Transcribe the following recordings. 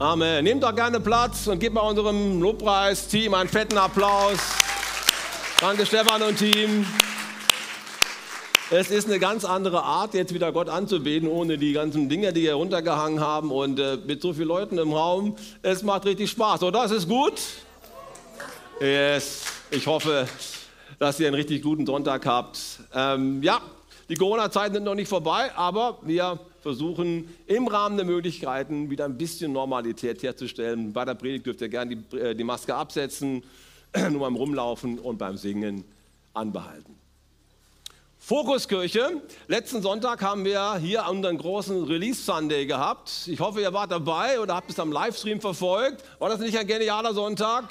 Amen. Nehmt doch gerne Platz und gebt mal unserem Lobpreisteam einen fetten Applaus. Danke, Stefan und Team. Es ist eine ganz andere Art, jetzt wieder Gott anzubeten, ohne die ganzen Dinge, die hier runtergehangen haben und äh, mit so vielen Leuten im Raum. Es macht richtig Spaß, oder? Es ist gut? Yes. Ich hoffe, dass ihr einen richtig guten Sonntag habt. Ähm, ja, die Corona-Zeiten sind noch nicht vorbei, aber wir versuchen im Rahmen der Möglichkeiten wieder ein bisschen Normalität herzustellen. Bei der Predigt dürft ihr gerne die, äh, die Maske absetzen, nur beim Rumlaufen und beim Singen anbehalten. Fokuskirche. Letzten Sonntag haben wir hier unseren großen Release Sunday gehabt. Ich hoffe, ihr wart dabei oder habt es am Livestream verfolgt. War das nicht ein genialer Sonntag?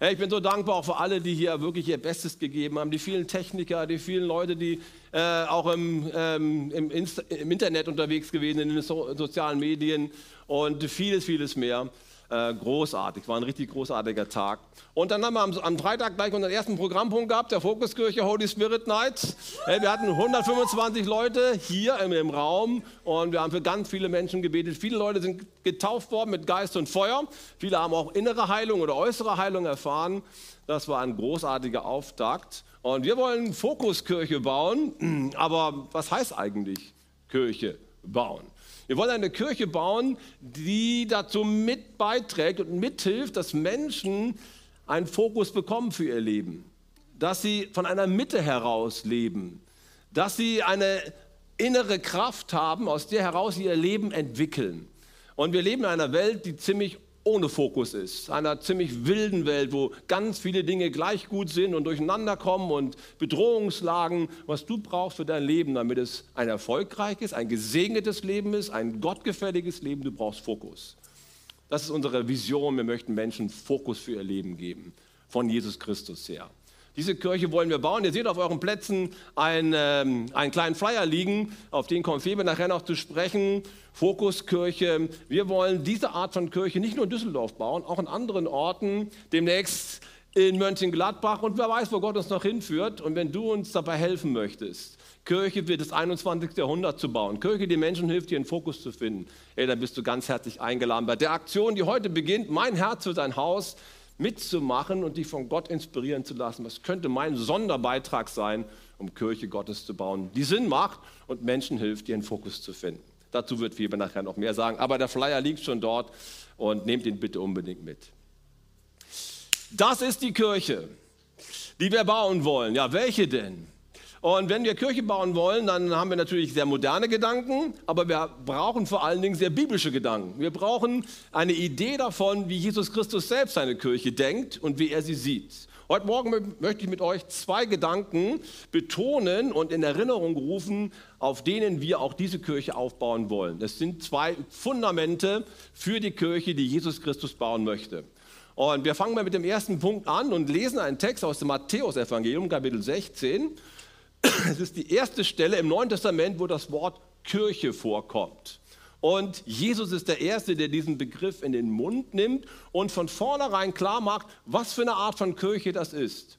Ich bin so dankbar auch für alle, die hier wirklich ihr Bestes gegeben haben, die vielen Techniker, die vielen Leute, die äh, auch im, ähm, im, im, Internet unterwegs gewesen sind, in den so sozialen Medien und vieles, vieles mehr. Äh, großartig, war ein richtig großartiger Tag. Und dann haben wir am, Freitag gleich unseren ersten Programmpunkt gehabt, der Fokuskirche Holy Spirit Night. Wir hatten 125 Leute hier im, Raum und wir haben für ganz viele Menschen gebetet. Viele Leute sind getauft worden mit Geist und Feuer. Viele haben auch innere Heilung oder äußere Heilung erfahren. Das war ein großartiger Auftakt. Und wir wollen Fokuskirche bauen. Aber was heißt eigentlich Kirche bauen? Wir wollen eine Kirche bauen, die dazu mit beiträgt und mithilft, dass Menschen einen Fokus bekommen für ihr Leben, dass sie von einer Mitte heraus leben, dass sie eine innere Kraft haben, aus der heraus sie ihr Leben entwickeln. Und wir leben in einer Welt, die ziemlich ohne Fokus ist. Einer ziemlich wilden Welt, wo ganz viele Dinge gleich gut sind und durcheinander kommen und Bedrohungslagen. Was du brauchst für dein Leben, damit es ein erfolgreiches, ein gesegnetes Leben ist, ein gottgefälliges Leben, du brauchst Fokus. Das ist unsere Vision. Wir möchten Menschen Fokus für ihr Leben geben, von Jesus Christus her. Diese Kirche wollen wir bauen. Ihr seht auf euren Plätzen einen, ähm, einen kleinen Flyer liegen, auf den kommt Febe nachher noch zu sprechen. Fokuskirche. Wir wollen diese Art von Kirche nicht nur in Düsseldorf bauen, auch in anderen Orten. Demnächst in Mönchengladbach und wer weiß, wo Gott uns noch hinführt. Und wenn du uns dabei helfen möchtest, Kirche für das 21. Jahrhundert zu bauen, Kirche, die Menschen hilft, einen Fokus zu finden, ey, dann bist du ganz herzlich eingeladen bei der Aktion, die heute beginnt, mein Herz für dein Haus mitzumachen und dich von Gott inspirieren zu lassen. Was könnte mein Sonderbeitrag sein, um Kirche Gottes zu bauen, die Sinn macht und Menschen hilft, ihren Fokus zu finden. Dazu wird Weber nachher noch mehr sagen, aber der Flyer liegt schon dort und nehmt ihn bitte unbedingt mit. Das ist die Kirche, die wir bauen wollen. Ja, welche denn? Und wenn wir Kirche bauen wollen, dann haben wir natürlich sehr moderne Gedanken, aber wir brauchen vor allen Dingen sehr biblische Gedanken. Wir brauchen eine Idee davon, wie Jesus Christus selbst seine Kirche denkt und wie er sie sieht. Heute Morgen möchte ich mit euch zwei Gedanken betonen und in Erinnerung rufen, auf denen wir auch diese Kirche aufbauen wollen. Das sind zwei Fundamente für die Kirche, die Jesus Christus bauen möchte. Und wir fangen mal mit dem ersten Punkt an und lesen einen Text aus dem Matthäusevangelium, Kapitel 16. Es ist die erste Stelle im Neuen Testament, wo das Wort Kirche vorkommt. Und Jesus ist der Erste, der diesen Begriff in den Mund nimmt und von vornherein klar macht, was für eine Art von Kirche das ist.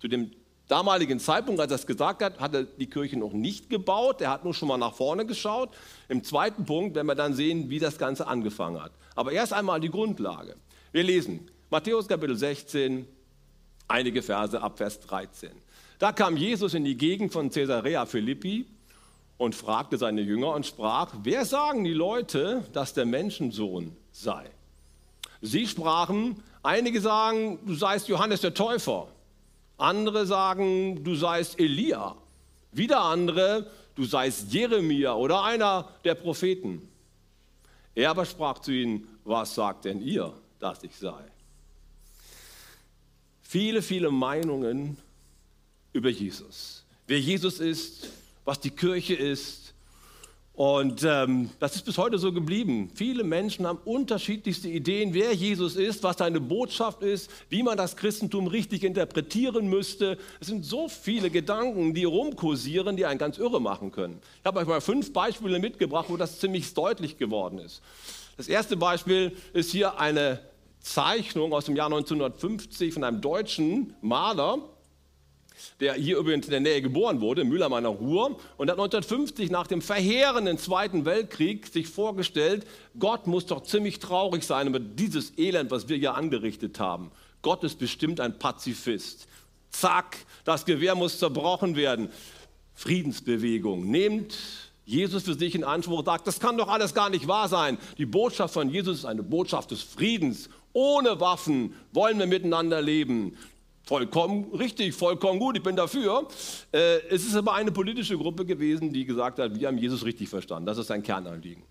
Zu dem damaligen Zeitpunkt, als er es gesagt hat, hat er die Kirche noch nicht gebaut, er hat nur schon mal nach vorne geschaut. Im zweiten Punkt werden wir dann sehen, wie das Ganze angefangen hat. Aber erst einmal die Grundlage. Wir lesen Matthäus Kapitel 16, einige Verse ab Vers 13. Da kam Jesus in die Gegend von Caesarea Philippi und fragte seine Jünger und sprach, wer sagen die Leute, dass der Menschensohn sei? Sie sprachen, einige sagen, du seist Johannes der Täufer, andere sagen, du seist Elia, wieder andere, du seist Jeremia oder einer der Propheten. Er aber sprach zu ihnen, was sagt denn ihr, dass ich sei? Viele, viele Meinungen über Jesus. Wer Jesus ist, was die Kirche ist. Und ähm, das ist bis heute so geblieben. Viele Menschen haben unterschiedlichste Ideen, wer Jesus ist, was seine Botschaft ist, wie man das Christentum richtig interpretieren müsste. Es sind so viele Gedanken, die rumkursieren, die einen ganz irre machen können. Ich habe euch mal fünf Beispiele mitgebracht, wo das ziemlich deutlich geworden ist. Das erste Beispiel ist hier eine Zeichnung aus dem Jahr 1950 von einem deutschen Maler, der hier übrigens in der Nähe geboren wurde, Müller meiner Ruhr, und hat 1950 nach dem verheerenden Zweiten Weltkrieg sich vorgestellt, Gott muss doch ziemlich traurig sein über dieses Elend, was wir hier angerichtet haben. Gott ist bestimmt ein Pazifist. Zack, das Gewehr muss zerbrochen werden. Friedensbewegung. Nehmt Jesus für sich in Anspruch, sagt, das kann doch alles gar nicht wahr sein. Die Botschaft von Jesus ist eine Botschaft des Friedens. Ohne Waffen wollen wir miteinander leben. Vollkommen richtig, vollkommen gut, ich bin dafür. Äh, es ist aber eine politische Gruppe gewesen, die gesagt hat, wir haben Jesus richtig verstanden. Das ist sein Kernanliegen.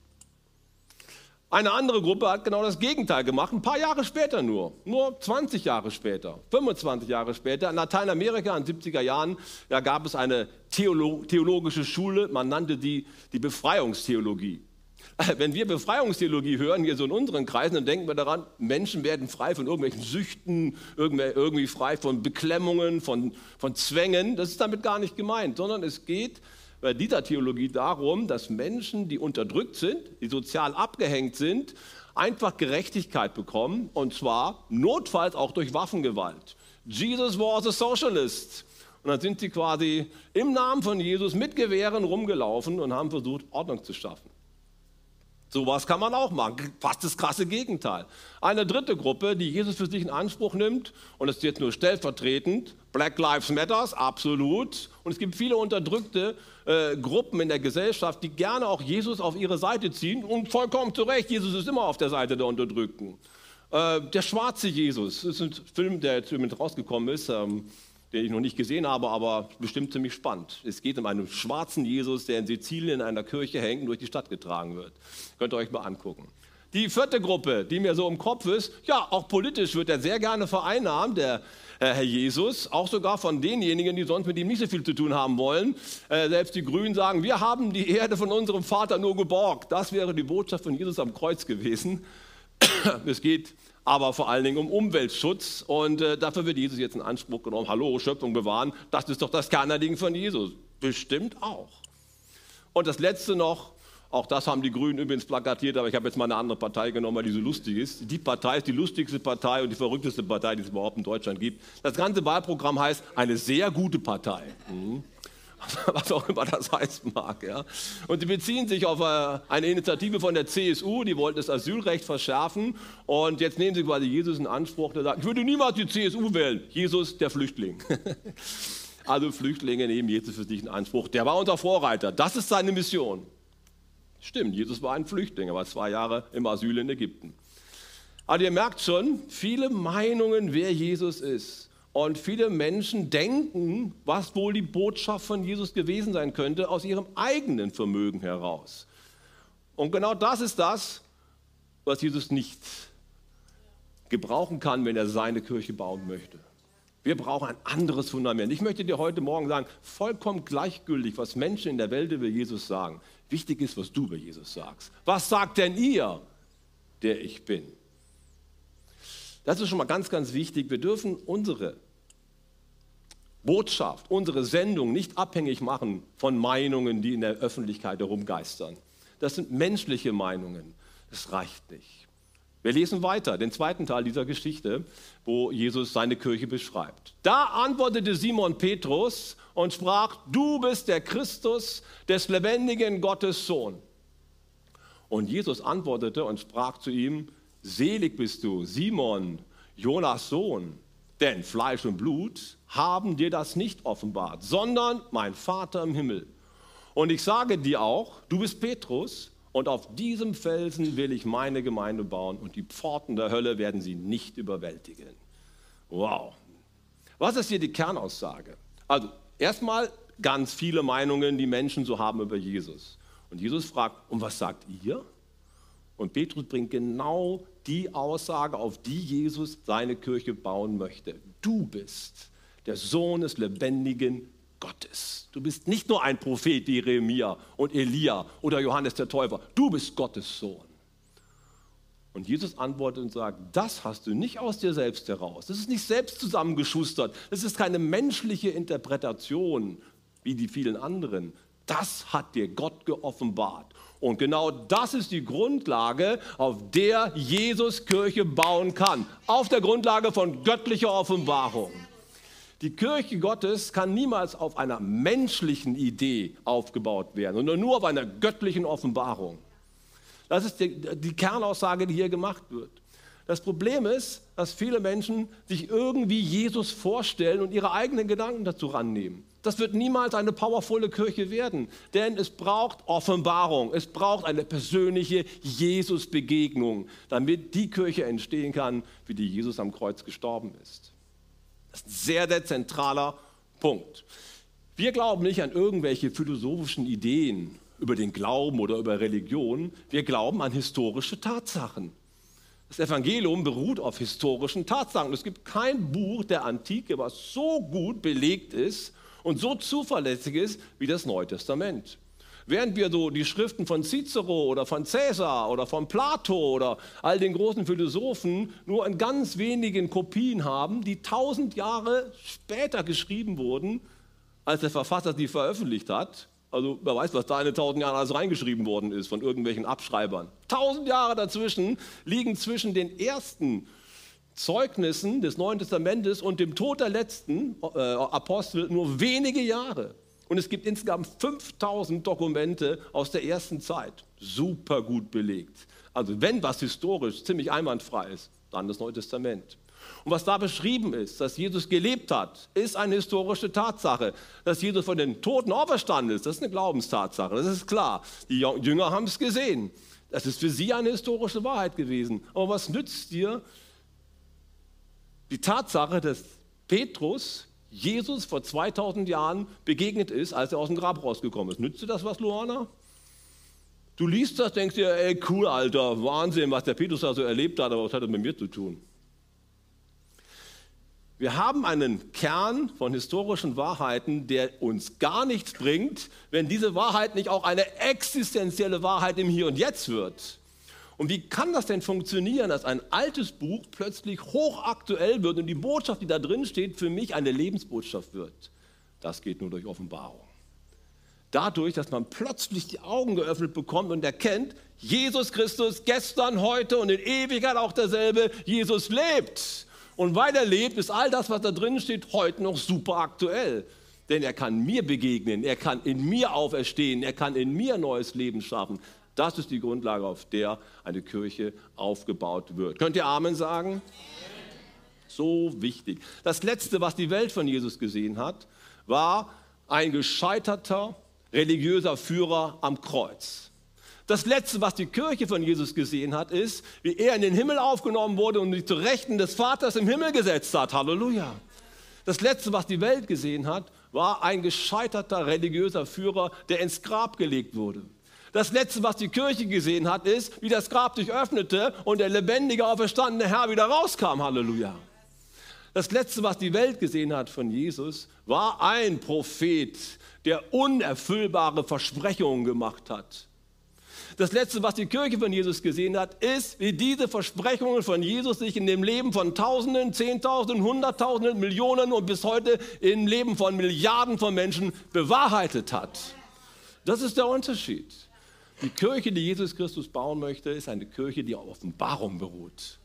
Eine andere Gruppe hat genau das Gegenteil gemacht, ein paar Jahre später nur, nur 20 Jahre später, 25 Jahre später. In Lateinamerika in den 70er Jahren ja, gab es eine Theolo theologische Schule, man nannte die die Befreiungstheologie. Wenn wir Befreiungstheologie hören, hier so in unseren Kreisen, dann denken wir daran, Menschen werden frei von irgendwelchen Süchten, irgendwie frei von Beklemmungen, von, von Zwängen. Das ist damit gar nicht gemeint, sondern es geht bei dieser Theologie darum, dass Menschen, die unterdrückt sind, die sozial abgehängt sind, einfach Gerechtigkeit bekommen und zwar notfalls auch durch Waffengewalt. Jesus was a socialist. Und dann sind sie quasi im Namen von Jesus mit Gewehren rumgelaufen und haben versucht, Ordnung zu schaffen. Sowas kann man auch machen. Fast das krasse Gegenteil. Eine dritte Gruppe, die Jesus für sich in Anspruch nimmt, und das ist jetzt nur stellvertretend, Black Lives Matters, absolut. Und es gibt viele unterdrückte äh, Gruppen in der Gesellschaft, die gerne auch Jesus auf ihre Seite ziehen und vollkommen zu Recht. Jesus ist immer auf der Seite der Unterdrückten. Äh, der schwarze Jesus, das ist ein Film, der jetzt rausgekommen ist. Ähm, den ich noch nicht gesehen habe, aber bestimmt ziemlich spannend. Es geht um einen schwarzen Jesus, der in Sizilien in einer Kirche hängt und durch die Stadt getragen wird. Könnt ihr euch mal angucken. Die vierte Gruppe, die mir so im Kopf ist, ja, auch politisch wird er sehr gerne vereinnahmt, der äh, Herr Jesus, auch sogar von denjenigen, die sonst mit ihm nicht so viel zu tun haben wollen. Äh, selbst die Grünen sagen, wir haben die Erde von unserem Vater nur geborgt. Das wäre die Botschaft von Jesus am Kreuz gewesen. es geht aber vor allen Dingen um Umweltschutz. Und äh, dafür wird Jesus jetzt in Anspruch genommen. Hallo, Schöpfung bewahren, das ist doch das Kernanliegen von Jesus. Bestimmt auch. Und das letzte noch, auch das haben die Grünen übrigens plakatiert, aber ich habe jetzt mal eine andere Partei genommen, weil die so lustig ist. Die Partei ist die lustigste Partei und die verrückteste Partei, die es überhaupt in Deutschland gibt. Das ganze Wahlprogramm heißt eine sehr gute Partei. Mhm. was auch immer das heißen mag. Ja. Und sie beziehen sich auf äh, eine Initiative von der CSU, die wollten das Asylrecht verschärfen und jetzt nehmen sie quasi Jesus in Anspruch, der sagt, ich würde niemals die CSU wählen, Jesus der Flüchtling. also Flüchtlinge nehmen Jesus für sich in Anspruch, der war unser Vorreiter, das ist seine Mission. Stimmt, Jesus war ein Flüchtling, er war zwei Jahre im Asyl in Ägypten. Aber ihr merkt schon, viele Meinungen, wer Jesus ist. Und viele Menschen denken, was wohl die Botschaft von Jesus gewesen sein könnte, aus ihrem eigenen Vermögen heraus. Und genau das ist das, was Jesus nicht gebrauchen kann, wenn er seine Kirche bauen möchte. Wir brauchen ein anderes Fundament. Ich möchte dir heute Morgen sagen, vollkommen gleichgültig, was Menschen in der Welt über Jesus sagen. Wichtig ist, was du über Jesus sagst. Was sagt denn ihr, der ich bin? Das ist schon mal ganz, ganz wichtig. Wir dürfen unsere Botschaft, unsere Sendung nicht abhängig machen von Meinungen, die in der Öffentlichkeit herumgeistern. Das sind menschliche Meinungen. Das reicht nicht. Wir lesen weiter, den zweiten Teil dieser Geschichte, wo Jesus seine Kirche beschreibt. Da antwortete Simon Petrus und sprach, du bist der Christus des lebendigen Gottes Sohn. Und Jesus antwortete und sprach zu ihm, selig bist du, Simon, Jonas Sohn, denn Fleisch und Blut haben dir das nicht offenbart, sondern mein Vater im Himmel. Und ich sage dir auch, du bist Petrus, und auf diesem Felsen will ich meine Gemeinde bauen, und die Pforten der Hölle werden sie nicht überwältigen. Wow. Was ist hier die Kernaussage? Also, erstmal ganz viele Meinungen, die Menschen so haben über Jesus. Und Jesus fragt, und was sagt ihr? Und Petrus bringt genau die Aussage, auf die Jesus seine Kirche bauen möchte. Du bist der Sohn des lebendigen Gottes. Du bist nicht nur ein Prophet, Jeremia und Elia oder Johannes der Täufer. Du bist Gottes Sohn. Und Jesus antwortet und sagt, das hast du nicht aus dir selbst heraus. Das ist nicht selbst zusammengeschustert. Das ist keine menschliche Interpretation wie die vielen anderen. Das hat dir Gott geoffenbart. Und genau das ist die Grundlage, auf der Jesus Kirche bauen kann. Auf der Grundlage von göttlicher Offenbarung. Die Kirche Gottes kann niemals auf einer menschlichen Idee aufgebaut werden, sondern nur auf einer göttlichen Offenbarung. Das ist die, die Kernaussage, die hier gemacht wird. Das Problem ist, dass viele Menschen sich irgendwie Jesus vorstellen und ihre eigenen Gedanken dazu rannehmen. Das wird niemals eine powervolle Kirche werden, denn es braucht Offenbarung, es braucht eine persönliche Jesus-Begegnung, damit die Kirche entstehen kann, wie die Jesus am Kreuz gestorben ist. Das ist ein sehr, sehr zentraler Punkt. Wir glauben nicht an irgendwelche philosophischen Ideen über den Glauben oder über Religion, wir glauben an historische Tatsachen. Das Evangelium beruht auf historischen Tatsachen. Es gibt kein Buch der Antike, was so gut belegt ist und so zuverlässig ist wie das Neue Testament. Während wir so die Schriften von Cicero oder von Caesar oder von Plato oder all den großen Philosophen nur in ganz wenigen Kopien haben, die tausend Jahre später geschrieben wurden, als der Verfasser sie veröffentlicht hat, also wer weiß, was da in den tausend Jahren alles reingeschrieben worden ist von irgendwelchen Abschreibern. Tausend Jahre dazwischen liegen zwischen den ersten Zeugnissen des Neuen Testamentes und dem Tod der letzten äh, Apostel nur wenige Jahre. Und es gibt insgesamt 5000 Dokumente aus der ersten Zeit. Super gut belegt. Also wenn was historisch ziemlich einwandfrei ist, dann das Neue Testament. Und was da beschrieben ist, dass Jesus gelebt hat, ist eine historische Tatsache. Dass Jesus von den Toten auferstanden ist, das ist eine Glaubenstatsache, das ist klar. Die Jünger haben es gesehen. Das ist für sie eine historische Wahrheit gewesen. Aber was nützt dir die Tatsache, dass Petrus Jesus vor 2000 Jahren begegnet ist, als er aus dem Grab rausgekommen ist? Nützt dir das was, Luana? Du liest das, denkst dir, ey, cool, Alter, Wahnsinn, was der Petrus da so erlebt hat, aber was hat das mit mir zu tun? Wir haben einen Kern von historischen Wahrheiten, der uns gar nichts bringt, wenn diese Wahrheit nicht auch eine existenzielle Wahrheit im Hier und Jetzt wird. Und wie kann das denn funktionieren, dass ein altes Buch plötzlich hochaktuell wird und die Botschaft, die da drin steht, für mich eine Lebensbotschaft wird? Das geht nur durch Offenbarung. Dadurch, dass man plötzlich die Augen geöffnet bekommt und erkennt, Jesus Christus gestern, heute und in Ewigkeit auch derselbe, Jesus lebt und weil er lebt, ist all das, was da drin steht, heute noch super aktuell. Denn er kann mir begegnen, er kann in mir auferstehen, er kann in mir neues Leben schaffen. Das ist die Grundlage, auf der eine Kirche aufgebaut wird. Könnt ihr Amen sagen? So wichtig. Das Letzte, was die Welt von Jesus gesehen hat, war ein gescheiterter religiöser Führer am Kreuz. Das Letzte, was die Kirche von Jesus gesehen hat, ist, wie er in den Himmel aufgenommen wurde und sich zu Rechten des Vaters im Himmel gesetzt hat. Halleluja. Das Letzte, was die Welt gesehen hat, war ein gescheiterter religiöser Führer, der ins Grab gelegt wurde. Das Letzte, was die Kirche gesehen hat, ist, wie das Grab sich öffnete und der lebendige, auferstandene Herr wieder rauskam. Halleluja. Das Letzte, was die Welt gesehen hat von Jesus, war ein Prophet, der unerfüllbare Versprechungen gemacht hat. Das Letzte, was die Kirche von Jesus gesehen hat, ist, wie diese Versprechungen von Jesus sich in dem Leben von Tausenden, Zehntausenden, Hunderttausenden, Millionen und bis heute im Leben von Milliarden von Menschen bewahrheitet hat. Das ist der Unterschied. Die Kirche, die Jesus Christus bauen möchte, ist eine Kirche, die auf Offenbarung beruht.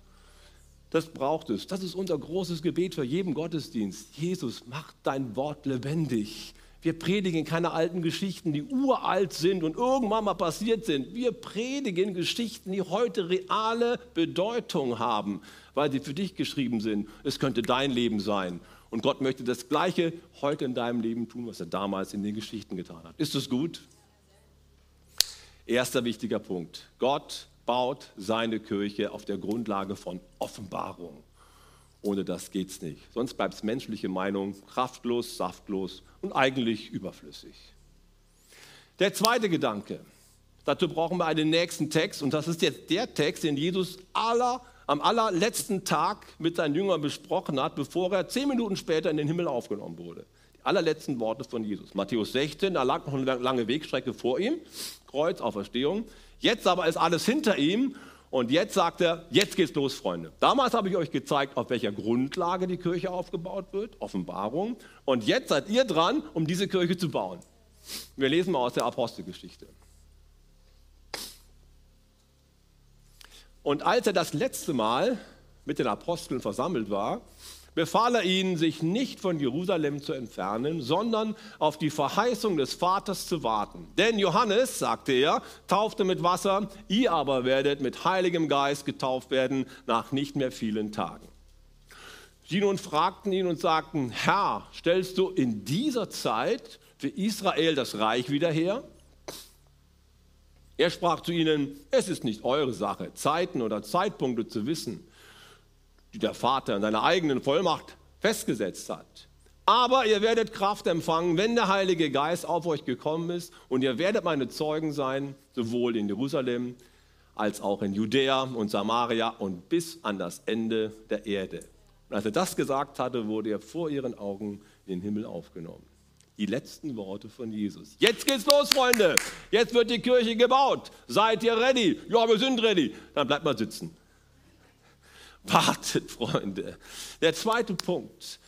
Das braucht es. Das ist unser großes Gebet für jeden Gottesdienst. Jesus, mach dein Wort lebendig. Wir predigen keine alten Geschichten, die uralt sind und irgendwann mal passiert sind. Wir predigen Geschichten, die heute reale Bedeutung haben, weil sie für dich geschrieben sind. Es könnte dein Leben sein. Und Gott möchte das Gleiche heute in deinem Leben tun, was er damals in den Geschichten getan hat. Ist das gut? Erster wichtiger Punkt. Gott baut seine Kirche auf der Grundlage von Offenbarung. Ohne das geht es nicht. Sonst bleibt es menschliche Meinung kraftlos, saftlos und eigentlich überflüssig. Der zweite Gedanke. Dazu brauchen wir einen nächsten Text und das ist jetzt der Text, den Jesus aller, am allerletzten Tag mit seinen Jüngern besprochen hat, bevor er zehn Minuten später in den Himmel aufgenommen wurde. Die allerletzten Worte von Jesus. Matthäus 16, da lag noch eine lange Wegstrecke vor ihm, Kreuz, Auferstehung. Jetzt aber ist alles hinter ihm und jetzt sagt er, jetzt geht's los, Freunde. Damals habe ich euch gezeigt, auf welcher Grundlage die Kirche aufgebaut wird, Offenbarung. Und jetzt seid ihr dran, um diese Kirche zu bauen. Wir lesen mal aus der Apostelgeschichte. Und als er das letzte Mal mit den Aposteln versammelt war, befahl er ihnen, sich nicht von Jerusalem zu entfernen, sondern auf die Verheißung des Vaters zu warten. Denn Johannes, sagte er, taufte mit Wasser, ihr aber werdet mit Heiligem Geist getauft werden nach nicht mehr vielen Tagen. Sie nun fragten ihn und sagten, Herr, stellst du in dieser Zeit für Israel das Reich wieder her? Er sprach zu ihnen, es ist nicht eure Sache, Zeiten oder Zeitpunkte zu wissen die der Vater in seiner eigenen Vollmacht festgesetzt hat. Aber ihr werdet Kraft empfangen, wenn der Heilige Geist auf euch gekommen ist und ihr werdet meine Zeugen sein, sowohl in Jerusalem als auch in Judäa und Samaria und bis an das Ende der Erde. Und als er das gesagt hatte, wurde er vor ihren Augen in den Himmel aufgenommen. Die letzten Worte von Jesus. Jetzt geht's los, Freunde. Jetzt wird die Kirche gebaut. Seid ihr ready? Ja, wir sind ready. Dann bleibt mal sitzen. Wartet, Freunde. Der zweite Punkt,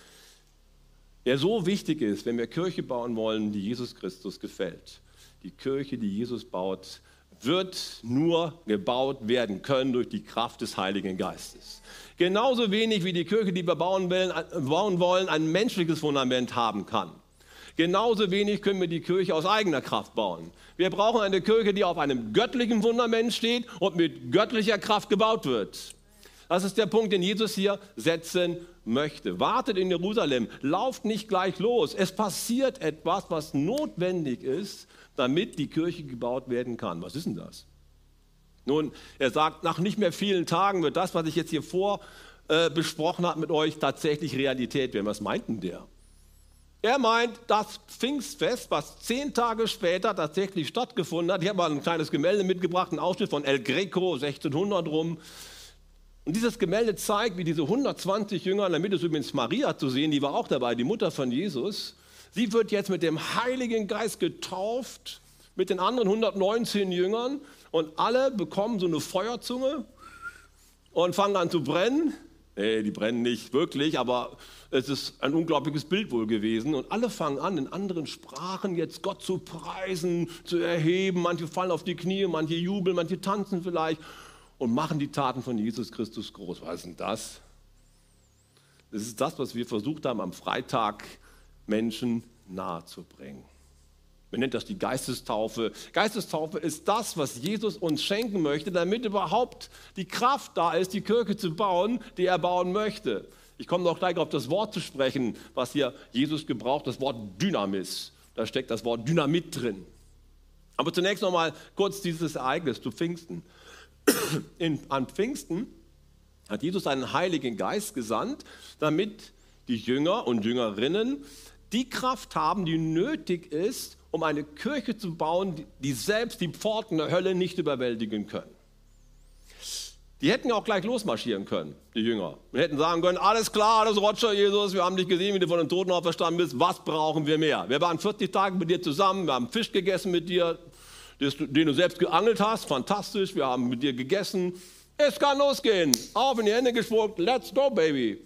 der so wichtig ist, wenn wir Kirche bauen wollen, die Jesus Christus gefällt. Die Kirche, die Jesus baut, wird nur gebaut werden können durch die Kraft des Heiligen Geistes. Genauso wenig wie die Kirche, die wir bauen wollen, ein menschliches Fundament haben kann. Genauso wenig können wir die Kirche aus eigener Kraft bauen. Wir brauchen eine Kirche, die auf einem göttlichen Fundament steht und mit göttlicher Kraft gebaut wird. Das ist der Punkt, den Jesus hier setzen möchte. Wartet in Jerusalem, lauft nicht gleich los. Es passiert etwas, was notwendig ist, damit die Kirche gebaut werden kann. Was ist denn das? Nun, er sagt, nach nicht mehr vielen Tagen wird das, was ich jetzt hier vor äh, besprochen habe mit euch, tatsächlich Realität werden. Was meint denn der? Er meint, das Pfingstfest, was zehn Tage später tatsächlich stattgefunden hat, ich habe mal ein kleines Gemälde mitgebracht, einen Ausschnitt von El Greco, 1600 rum, und dieses Gemälde zeigt, wie diese 120 Jünger, Mitte ist übrigens Maria zu sehen, die war auch dabei, die Mutter von Jesus. Sie wird jetzt mit dem Heiligen Geist getauft, mit den anderen 119 Jüngern. Und alle bekommen so eine Feuerzunge und fangen an zu brennen. Nee, die brennen nicht wirklich, aber es ist ein unglaubliches Bild wohl gewesen. Und alle fangen an, in anderen Sprachen jetzt Gott zu preisen, zu erheben. Manche fallen auf die Knie, manche jubeln, manche tanzen vielleicht und machen die Taten von Jesus Christus groß. Was ist denn das? Das ist das, was wir versucht haben, am Freitag Menschen nahezubringen. Man nennt das die Geistestaufe. Geistestaufe ist das, was Jesus uns schenken möchte, damit überhaupt die Kraft da ist, die Kirche zu bauen, die er bauen möchte. Ich komme noch gleich auf das Wort zu sprechen, was hier Jesus gebraucht, das Wort Dynamis. Da steckt das Wort Dynamit drin. Aber zunächst noch mal kurz dieses Ereignis zu Pfingsten. In, an Pfingsten hat Jesus einen Heiligen Geist gesandt, damit die Jünger und Jüngerinnen die Kraft haben, die nötig ist, um eine Kirche zu bauen, die selbst die Pforten der Hölle nicht überwältigen können. Die hätten auch gleich losmarschieren können, die Jünger. Und hätten sagen können, alles klar, alles Roger, Jesus, wir haben dich gesehen, wie du von den Toten auferstanden bist, was brauchen wir mehr? Wir waren 40 Tage mit dir zusammen, wir haben Fisch gegessen mit dir, den du selbst geangelt hast. Fantastisch, wir haben mit dir gegessen. Es kann losgehen. Auf in die Hände gespuckt. Let's go, Baby.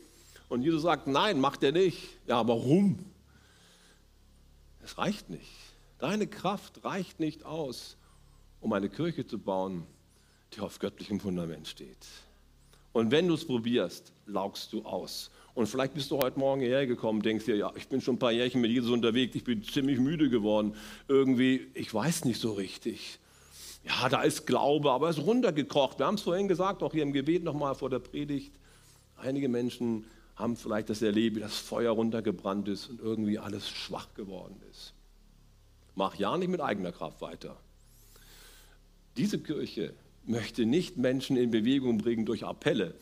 Und Jesus sagt, nein, macht er nicht. Ja, warum? Es reicht nicht. Deine Kraft reicht nicht aus, um eine Kirche zu bauen, die auf göttlichem Fundament steht. Und wenn du es probierst, laugst du aus. Und vielleicht bist du heute Morgen hierher gekommen, denkst dir, ja, ich bin schon ein paar Jährchen mit Jesus unterwegs, ich bin ziemlich müde geworden. Irgendwie, ich weiß nicht so richtig. Ja, da ist Glaube, aber es ist runtergekocht. Wir haben es vorhin gesagt, auch hier im Gebet nochmal vor der Predigt. Einige Menschen haben vielleicht das erlebt, wie das Feuer runtergebrannt ist und irgendwie alles schwach geworden ist. Mach ja nicht mit eigener Kraft weiter. Diese Kirche möchte nicht Menschen in Bewegung bringen durch Appelle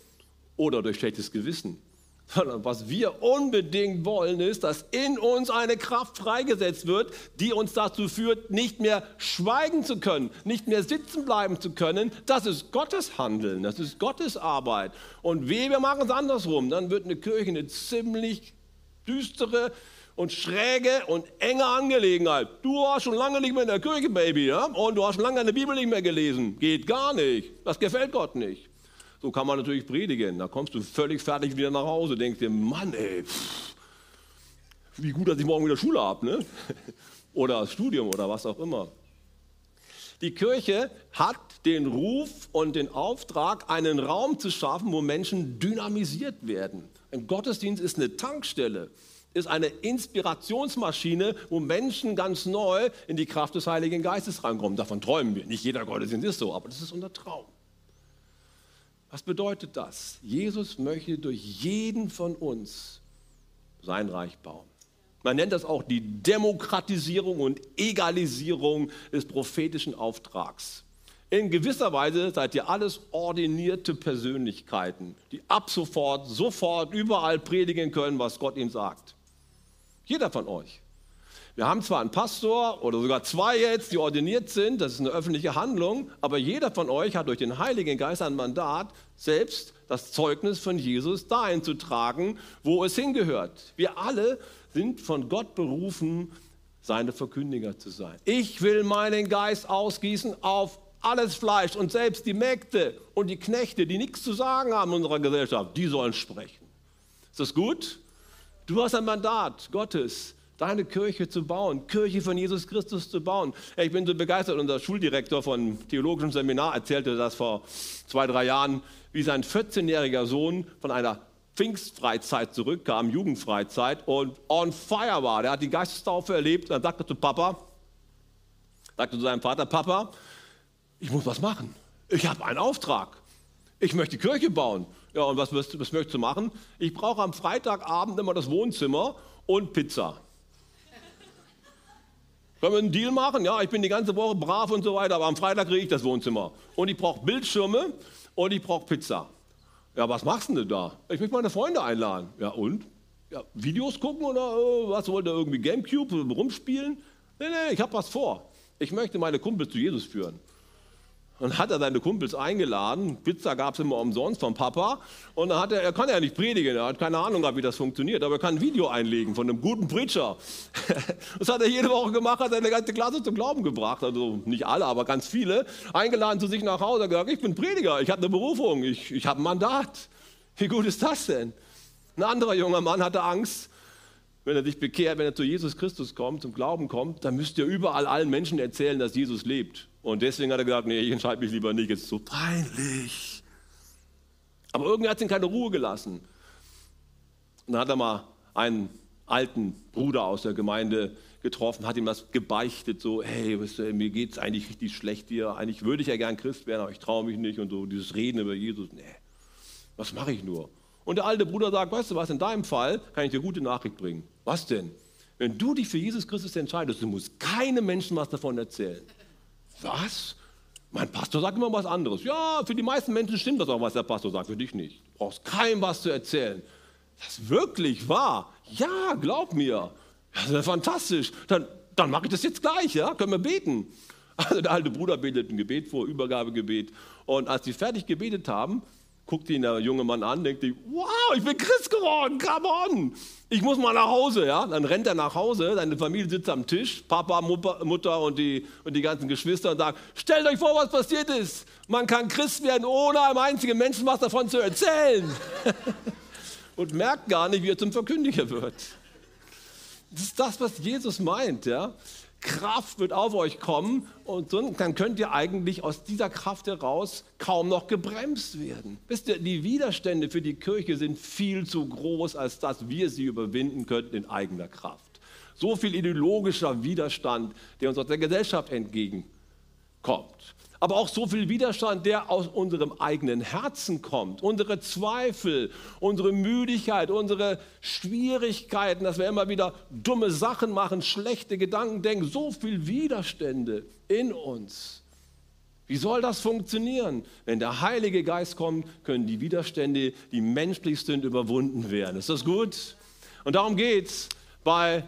oder durch schlechtes Gewissen, sondern was wir unbedingt wollen, ist, dass in uns eine Kraft freigesetzt wird, die uns dazu führt, nicht mehr schweigen zu können, nicht mehr sitzen bleiben zu können. Das ist Gottes Handeln, das ist Gottes Arbeit. Und weh, wir machen es andersrum, dann wird eine Kirche eine ziemlich düstere und schräge und enge Angelegenheit. Du warst schon lange nicht mehr in der Kirche, Baby, ja? und du hast schon lange eine Bibel nicht mehr gelesen. Geht gar nicht. Das gefällt Gott nicht. So kann man natürlich predigen. Da kommst du völlig fertig wieder nach Hause, denkst dir, Mann, ey, pff, wie gut, dass ich morgen wieder Schule habe, ne? oder Studium oder was auch immer. Die Kirche hat den Ruf und den Auftrag, einen Raum zu schaffen, wo Menschen dynamisiert werden. Ein Gottesdienst ist eine Tankstelle, ist eine Inspirationsmaschine, wo Menschen ganz neu in die Kraft des Heiligen Geistes reinkommen. Davon träumen wir. Nicht jeder Gottesdienst ist so, aber das ist unser Traum. Was bedeutet das? Jesus möchte durch jeden von uns sein Reich bauen. Man nennt das auch die Demokratisierung und Egalisierung des prophetischen Auftrags. In gewisser Weise seid ihr alles ordinierte Persönlichkeiten, die ab sofort, sofort, überall predigen können, was Gott ihnen sagt. Jeder von euch. Wir haben zwar einen Pastor oder sogar zwei jetzt, die ordiniert sind, das ist eine öffentliche Handlung, aber jeder von euch hat durch den Heiligen Geist ein Mandat, selbst das Zeugnis von Jesus dahin zu tragen, wo es hingehört. Wir alle sind von Gott berufen, seine Verkündiger zu sein. Ich will meinen Geist ausgießen auf alles Fleisch und selbst die Mägde und die Knechte, die nichts zu sagen haben in unserer Gesellschaft, die sollen sprechen. Ist das gut? Du hast ein Mandat Gottes, deine Kirche zu bauen, Kirche von Jesus Christus zu bauen. Ich bin so begeistert, unser Schuldirektor von theologischem Seminar erzählte das vor zwei, drei Jahren, wie sein 14-jähriger Sohn von einer Pfingstfreizeit zurückkam, Jugendfreizeit, und on fire war. Der hat die Geistestaufe erlebt und dann sagte zu Papa, sagte zu seinem Vater, Papa, ich muss was machen. Ich habe einen Auftrag. Ich möchte Kirche bauen. Ja, und was, was möchtest du machen? Ich brauche am Freitagabend immer das Wohnzimmer und Pizza. Können wir einen Deal machen? Ja, ich bin die ganze Woche brav und so weiter, aber am Freitag kriege ich das Wohnzimmer. Und ich brauche Bildschirme und ich brauche Pizza. Ja, was machst du denn da? Ich möchte meine Freunde einladen. Ja, und? Ja, Videos gucken oder äh, was? Wollt ihr irgendwie Gamecube rumspielen? Nee, nee, ich habe was vor. Ich möchte meine Kumpels zu Jesus führen. Und hat er seine Kumpels eingeladen. Pizza gab es immer umsonst vom Papa. Und dann hat er, er kann ja nicht predigen, er hat keine Ahnung wie das funktioniert, aber er kann ein Video einlegen von einem guten Preacher. Das hat er jede Woche gemacht, hat seine ganze Klasse zum Glauben gebracht. Also nicht alle, aber ganz viele. Eingeladen zu sich nach Hause, hat gesagt, ich bin Prediger, ich habe eine Berufung, ich, ich habe ein Mandat. Wie gut ist das denn? Ein anderer junger Mann hatte Angst, wenn er sich bekehrt, wenn er zu Jesus Christus kommt, zum Glauben kommt, dann müsst ihr überall allen Menschen erzählen, dass Jesus lebt. Und deswegen hat er gesagt, nee, ich entscheide mich lieber nicht, es ist so peinlich. Aber irgendwie hat es ihn keine Ruhe gelassen. Und dann hat er mal einen alten Bruder aus der Gemeinde getroffen, hat ihm das gebeichtet, so, hey, weißt du, mir geht es eigentlich richtig schlecht hier, eigentlich würde ich ja gern Christ werden, aber ich traue mich nicht und so, dieses Reden über Jesus, nee, was mache ich nur? Und der alte Bruder sagt, weißt du was, in deinem Fall kann ich dir gute Nachricht bringen. Was denn? Wenn du dich für Jesus Christus entscheidest, du musst keinem Menschen was davon erzählen. Was? Mein Pastor sagt immer was anderes. Ja, für die meisten Menschen stimmt das auch, was der Pastor sagt, für dich nicht. Du brauchst keinem was zu erzählen. Das ist wirklich wahr. Ja, glaub mir. Das ist fantastisch. Dann, dann mache ich das jetzt gleich, ja? Können wir beten. Also der alte Bruder betet ein Gebet vor, Übergabegebet. Und als sie fertig gebetet haben, guckt ihn der junge Mann an, denkt sich, wow, ich bin Christ geworden, come on. Ich muss mal nach Hause, ja. Dann rennt er nach Hause, seine Familie sitzt am Tisch, Papa, Mutter und die, und die ganzen Geschwister und sagt, stellt euch vor, was passiert ist. Man kann Christ werden, ohne einem einzigen Menschen was davon zu erzählen. und merkt gar nicht, wie er zum Verkündiger wird. Das ist das, was Jesus meint, ja. Kraft wird auf euch kommen und dann könnt ihr eigentlich aus dieser Kraft heraus kaum noch gebremst werden. Wisst ihr, die Widerstände für die Kirche sind viel zu groß, als dass wir sie überwinden könnten in eigener Kraft. So viel ideologischer Widerstand, der uns aus der Gesellschaft entgegenkommt aber auch so viel Widerstand, der aus unserem eigenen Herzen kommt. Unsere Zweifel, unsere Müdigkeit, unsere Schwierigkeiten, dass wir immer wieder dumme Sachen machen, schlechte Gedanken denken, so viel Widerstände in uns. Wie soll das funktionieren? Wenn der Heilige Geist kommt, können die Widerstände, die menschlich sind, überwunden werden. Ist das gut? Und darum geht es bei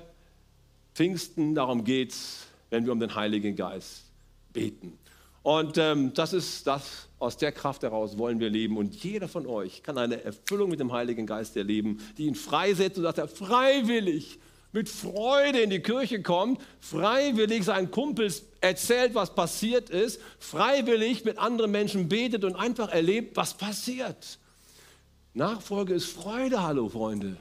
Pfingsten, darum geht es, wenn wir um den Heiligen Geist beten. Und ähm, das ist das, aus der Kraft heraus wollen wir leben. Und jeder von euch kann eine Erfüllung mit dem Heiligen Geist erleben, die ihn freisetzt und dass er freiwillig mit Freude in die Kirche kommt, freiwillig seinen Kumpels erzählt, was passiert ist, freiwillig mit anderen Menschen betet und einfach erlebt, was passiert. Nachfolge ist Freude, hallo Freunde.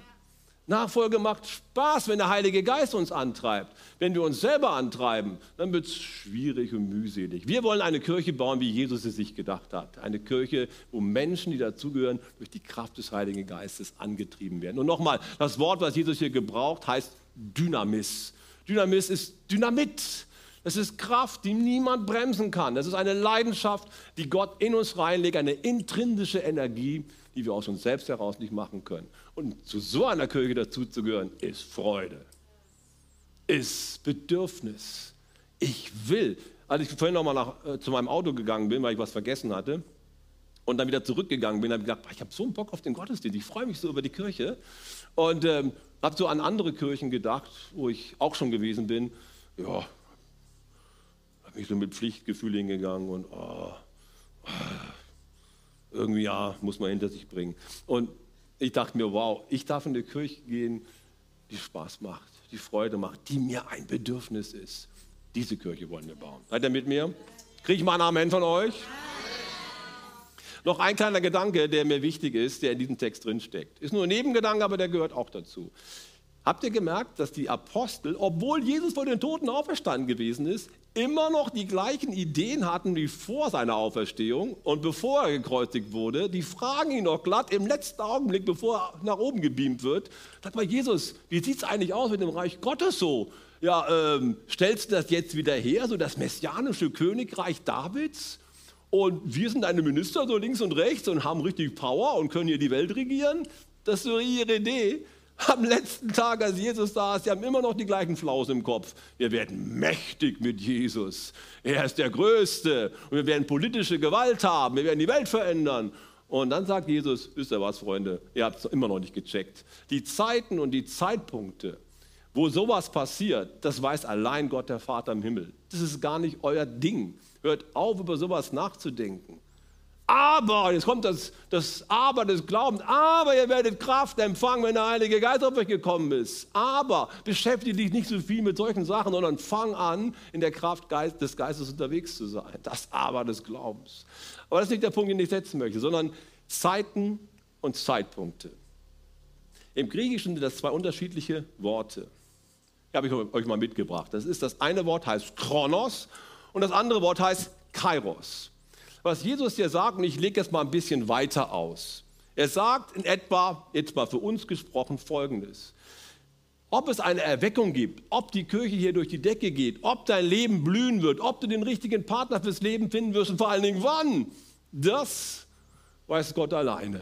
Nachfolge macht Spaß, wenn der Heilige Geist uns antreibt. Wenn wir uns selber antreiben, dann wird es schwierig und mühselig. Wir wollen eine Kirche bauen, wie Jesus es sich gedacht hat. Eine Kirche, wo Menschen, die dazugehören, durch die Kraft des Heiligen Geistes angetrieben werden. Und nochmal, das Wort, was Jesus hier gebraucht, heißt Dynamis. Dynamis ist Dynamit. Es ist Kraft, die niemand bremsen kann. Das ist eine Leidenschaft, die Gott in uns reinlegt, eine intrinsische Energie, die wir aus uns selbst heraus nicht machen können. Und zu so einer Kirche dazuzugehören, ist Freude, ist Bedürfnis. Ich will. Als ich vorhin nochmal äh, zu meinem Auto gegangen bin, weil ich was vergessen hatte, und dann wieder zurückgegangen bin, habe ich gedacht, ich habe so einen Bock auf den Gottesdienst, ich freue mich so über die Kirche. Und ähm, habe so an andere Kirchen gedacht, wo ich auch schon gewesen bin. Ja, habe mich so mit Pflichtgefühl hingegangen und oh, irgendwie ja, muss man hinter sich bringen. Und ich dachte mir, wow, ich darf in die Kirche gehen, die Spaß macht, die Freude macht, die mir ein Bedürfnis ist. Diese Kirche wollen wir bauen. Seid ihr mit mir? Kriege ich mal einen Amen von euch? Noch ein kleiner Gedanke, der mir wichtig ist, der in diesem Text drin steckt. Ist nur ein Nebengedanke, aber der gehört auch dazu. Habt ihr gemerkt, dass die Apostel, obwohl Jesus vor den Toten auferstanden gewesen ist, immer noch die gleichen Ideen hatten wie vor seiner Auferstehung und bevor er gekreuzigt wurde? Die fragen ihn noch glatt im letzten Augenblick, bevor er nach oben gebeamt wird. Sag mal, Jesus, wie sieht es eigentlich aus mit dem Reich Gottes so? Ja, ähm, stellst du das jetzt wieder her, so das messianische Königreich Davids? Und wir sind deine Minister so links und rechts und haben richtig Power und können hier die Welt regieren? Das ist so ihre Idee am letzten Tag, als Jesus da ist, sie haben immer noch die gleichen Flaus im Kopf. Wir werden mächtig mit Jesus. Er ist der Größte. Und wir werden politische Gewalt haben. Wir werden die Welt verändern. Und dann sagt Jesus, wisst ihr was, Freunde, ihr habt es immer noch nicht gecheckt. Die Zeiten und die Zeitpunkte, wo sowas passiert, das weiß allein Gott, der Vater im Himmel. Das ist gar nicht euer Ding. Hört auf, über sowas nachzudenken. Aber, jetzt kommt das, das Aber des Glaubens, aber ihr werdet Kraft empfangen, wenn der Heilige Geist auf euch gekommen ist. Aber beschäftige dich nicht so viel mit solchen Sachen, sondern fang an, in der Kraft des Geistes unterwegs zu sein. Das Aber des Glaubens. Aber das ist nicht der Punkt, den ich setzen möchte, sondern Zeiten und Zeitpunkte. Im Griechischen sind das zwei unterschiedliche Worte. Die habe ich euch mal mitgebracht. Das ist das eine Wort heißt Chronos und das andere Wort heißt Kairos was Jesus hier sagt, und ich lege es mal ein bisschen weiter aus. Er sagt in etwa, jetzt mal für uns gesprochen, Folgendes. Ob es eine Erweckung gibt, ob die Kirche hier durch die Decke geht, ob dein Leben blühen wird, ob du den richtigen Partner fürs Leben finden wirst und vor allen Dingen wann, das weiß Gott alleine.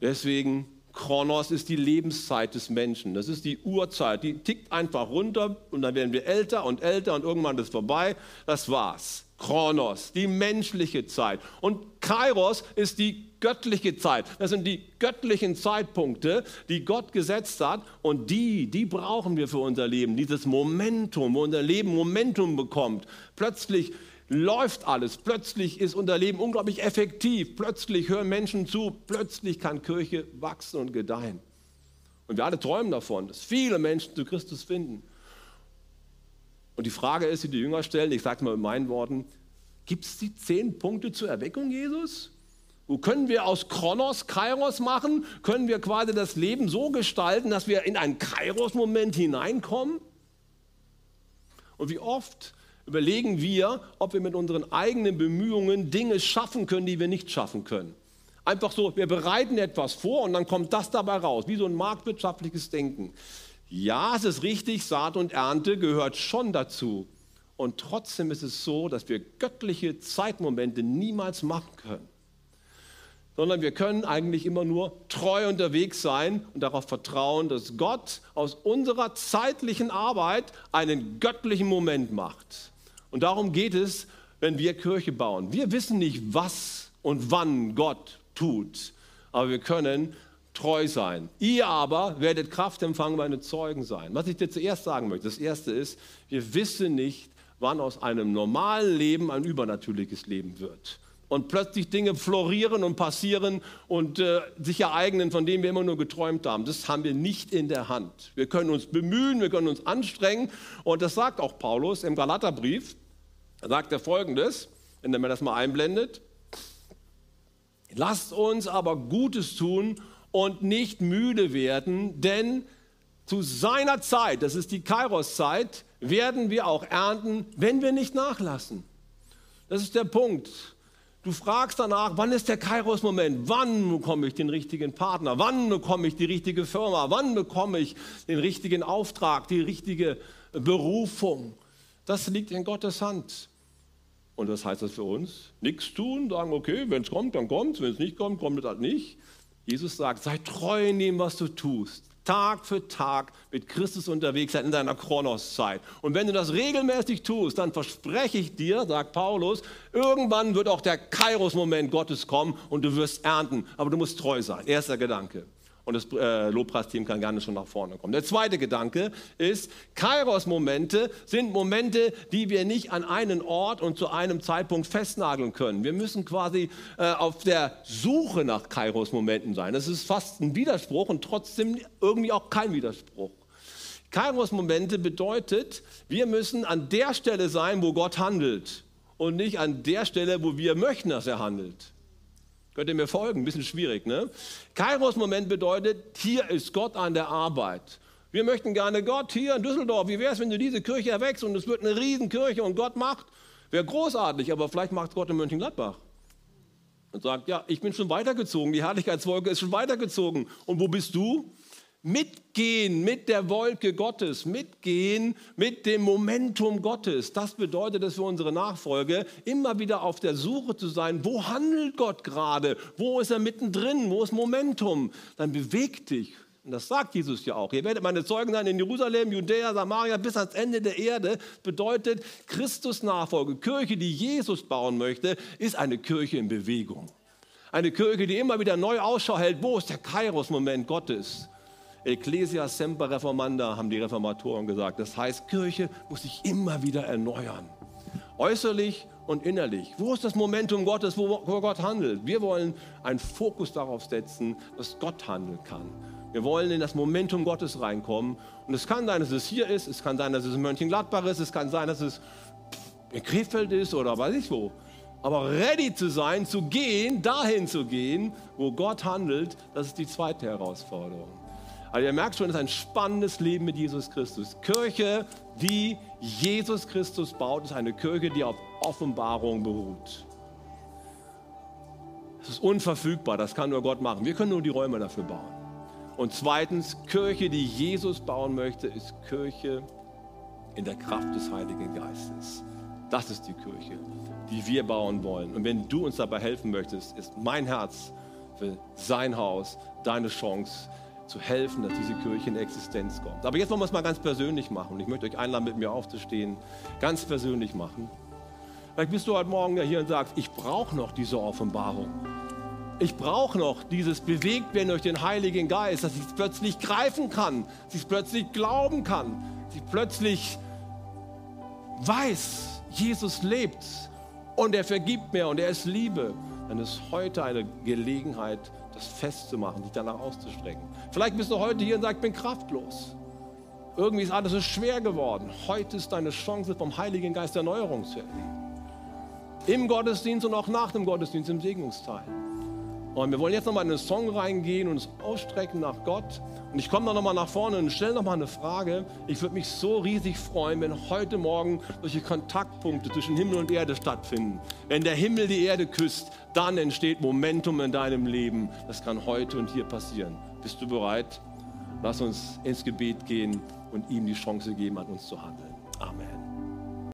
Deswegen, Kronos ist die Lebenszeit des Menschen. Das ist die Uhrzeit. Die tickt einfach runter und dann werden wir älter und älter und irgendwann ist es vorbei. Das war's. Chronos, die menschliche Zeit. Und Kairos ist die göttliche Zeit. Das sind die göttlichen Zeitpunkte, die Gott gesetzt hat. Und die, die brauchen wir für unser Leben. Dieses Momentum, wo unser Leben Momentum bekommt. Plötzlich läuft alles. Plötzlich ist unser Leben unglaublich effektiv. Plötzlich hören Menschen zu. Plötzlich kann Kirche wachsen und gedeihen. Und wir alle träumen davon, dass viele Menschen zu Christus finden. Und die Frage ist, die die Jünger stellen, ich sage mal in meinen Worten, gibt es die zehn Punkte zur Erweckung Jesus? Wo können wir aus Kronos Kairos machen? Können wir quasi das Leben so gestalten, dass wir in einen Kairos-Moment hineinkommen? Und wie oft überlegen wir, ob wir mit unseren eigenen Bemühungen Dinge schaffen können, die wir nicht schaffen können. Einfach so, wir bereiten etwas vor und dann kommt das dabei raus, wie so ein marktwirtschaftliches Denken. Ja, es ist richtig, Saat und Ernte gehört schon dazu. Und trotzdem ist es so, dass wir göttliche Zeitmomente niemals machen können. Sondern wir können eigentlich immer nur treu unterwegs sein und darauf vertrauen, dass Gott aus unserer zeitlichen Arbeit einen göttlichen Moment macht. Und darum geht es, wenn wir Kirche bauen. Wir wissen nicht, was und wann Gott tut, aber wir können treu sein. Ihr aber werdet Kraft empfangen, meine Zeugen sein. Was ich dir zuerst sagen möchte, das erste ist, wir wissen nicht, wann aus einem normalen Leben ein übernatürliches Leben wird. Und plötzlich Dinge florieren und passieren und äh, sich ereignen, von denen wir immer nur geträumt haben. Das haben wir nicht in der Hand. Wir können uns bemühen, wir können uns anstrengen. Und das sagt auch Paulus im Galaterbrief. Da sagt er folgendes, wenn er mir das mal einblendet. Lasst uns aber Gutes tun und nicht müde werden, denn zu seiner Zeit, das ist die Kairos-Zeit, werden wir auch ernten, wenn wir nicht nachlassen. Das ist der Punkt. Du fragst danach, wann ist der Kairos-Moment? Wann bekomme ich den richtigen Partner? Wann bekomme ich die richtige Firma? Wann bekomme ich den richtigen Auftrag, die richtige Berufung? Das liegt in Gottes Hand. Und was heißt das für uns? Nichts tun, sagen, okay, wenn es kommt, dann kommt es, wenn es nicht kommt, kommt es halt nicht. Jesus sagt, sei treu in dem, was du tust. Tag für Tag mit Christus unterwegs sein in deiner Kronoszeit. Und wenn du das regelmäßig tust, dann verspreche ich dir, sagt Paulus, irgendwann wird auch der Kairos-Moment Gottes kommen und du wirst ernten. Aber du musst treu sein. Erster Gedanke. Und das äh, Lobpreisteam kann gerne schon nach vorne kommen. Der zweite Gedanke ist, Kairos-Momente sind Momente, die wir nicht an einen Ort und zu einem Zeitpunkt festnageln können. Wir müssen quasi äh, auf der Suche nach Kairos-Momenten sein. Das ist fast ein Widerspruch und trotzdem irgendwie auch kein Widerspruch. Kairos-Momente bedeutet, wir müssen an der Stelle sein, wo Gott handelt und nicht an der Stelle, wo wir möchten, dass er handelt. Könnt ihr mir folgen? Ein bisschen schwierig, ne? Kairos-Moment bedeutet, hier ist Gott an der Arbeit. Wir möchten gerne Gott hier in Düsseldorf. Wie wäre es, wenn du diese Kirche erwächst und es wird eine Riesenkirche und Gott macht? Wäre großartig, aber vielleicht macht Gott in Mönchengladbach. Und sagt, ja, ich bin schon weitergezogen, die Herrlichkeitswolke ist schon weitergezogen. Und wo bist du? Mitgehen mit der Wolke Gottes, mitgehen mit dem Momentum Gottes. Das bedeutet es für unsere Nachfolge, immer wieder auf der Suche zu sein, wo handelt Gott gerade, wo ist er mittendrin, wo ist Momentum. Dann beweg dich. Und das sagt Jesus ja auch. Ihr werdet meine Zeugen sein in Jerusalem, Judäa, Samaria bis ans Ende der Erde. Bedeutet, Christus Nachfolge, Kirche, die Jesus bauen möchte, ist eine Kirche in Bewegung. Eine Kirche, die immer wieder neu Ausschau hält, wo ist der Kairos-Moment Gottes Ecclesia semper reformanda, haben die Reformatoren gesagt. Das heißt, Kirche muss sich immer wieder erneuern. Äußerlich und innerlich. Wo ist das Momentum Gottes, wo, Gott handelt? Wir wollen einen Fokus darauf setzen, dass Gott handeln kann. Wir wollen in das Momentum Gottes reinkommen. Und es kann sein, dass es hier ist, es kann sein, dass es in Mönchengladbach ist, es kann sein, dass es in Krefeld ist oder weiß ich wo. Aber ready zu sein, zu gehen, dahin zu gehen, wo Gott handelt, das ist die zweite Herausforderung. Also ihr merkt schon, es ist ein spannendes Leben mit Jesus Christus. Kirche, die Jesus Christus baut, ist eine Kirche, die auf Offenbarung beruht. Es ist unverfügbar, das kann nur Gott machen. Wir können nur die Räume dafür bauen. Und zweitens, Kirche, die Jesus bauen möchte, ist Kirche in der Kraft des Heiligen Geistes. Das ist die Kirche, die wir bauen wollen. Und wenn du uns dabei helfen möchtest, ist mein Herz für sein Haus deine Chance, zu helfen, dass diese Kirche in Existenz kommt. Aber jetzt wollen wir es mal ganz persönlich machen. Und ich möchte euch einladen, mit mir aufzustehen, ganz persönlich machen. Vielleicht bist du heute Morgen ja hier und sagst, ich brauche noch diese Offenbarung. Ich brauche noch dieses Bewegtwerden durch den Heiligen Geist, dass ich es plötzlich greifen kann, dass ich es plötzlich glauben kann, dass ich plötzlich weiß, Jesus lebt und er vergibt mir und er ist Liebe. Dann ist heute eine Gelegenheit, das festzumachen, sich danach auszustrecken. Vielleicht bist du heute hier und sagst, ich bin kraftlos. Irgendwie ist alles so schwer geworden. Heute ist deine Chance, vom Heiligen Geist Erneuerung zu erleben. Im Gottesdienst und auch nach dem Gottesdienst im Segnungsteil. Und wir wollen jetzt nochmal in einen Song reingehen und uns ausstrecken nach Gott. Und ich komme dann nochmal nach vorne und stelle nochmal eine Frage. Ich würde mich so riesig freuen, wenn heute Morgen solche Kontaktpunkte zwischen Himmel und Erde stattfinden. Wenn der Himmel die Erde küsst, dann entsteht Momentum in deinem Leben. Das kann heute und hier passieren. Bist du bereit? Lass uns ins Gebet gehen und ihm die Chance geben, an uns zu handeln. Amen.